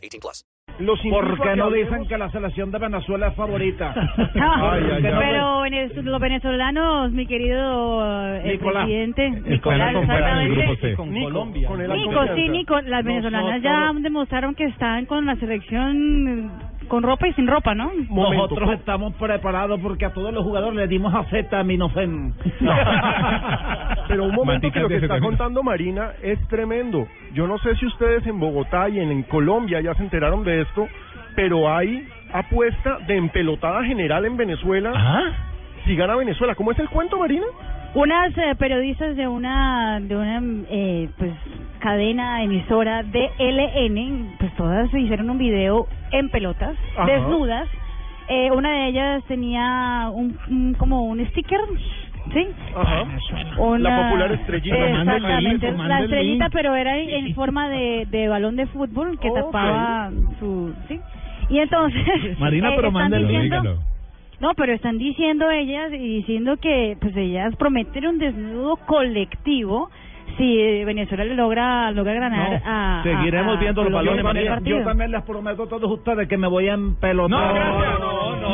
18 plus. Los ¿Por invito a qué que no dicen que la selección de Venezuela es favorita? Ay, ay, ay. Pero venez- los venezolanos, mi querido eh, Nicolás. presidente, Nicolás el exactamente. Con Nico, Colombia. con el Nico, sí, Nico, las venezolanas no, ya no. demostraron que están con la selección con ropa y sin ropa, ¿no? Momento, Nosotros estamos preparados porque a todos los jugadores le dimos acetaminofén. Pero un momento que lo que está contando Marina es tremendo. Yo no sé si ustedes en Bogotá y en, en Colombia ya se enteraron de esto, pero hay apuesta de empelotada general en Venezuela. Si gana Venezuela, ¿cómo es el cuento, Marina? Unas eh, periodistas de una de una eh, pues cadena emisora de LN, pues todas hicieron un video en pelotas, Ajá. desnudas. Eh, una de ellas tenía un, un- como un sticker, ¿sí? Ajá. Una- La popular estrellita. Exactamente, la el estrellita, pero era en, en forma de, de balón de fútbol que tapaba su, ¿sí? Y entonces Marina, eh, pero están mándalo, diciendo- no, pero están diciendo ellas y diciendo que pues ellas prometen un desnudo colectivo si eh, Venezuela le logra logra ganar a, a- Seguiremos a viendo los balones. en el María. partido. Yo también les prometo a todos ustedes que me voy a empelotar. No, gracias.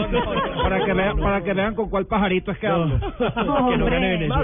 No, no, no. Para que vean, para que vean con cuál pajarito es que hablo. Hombre. Más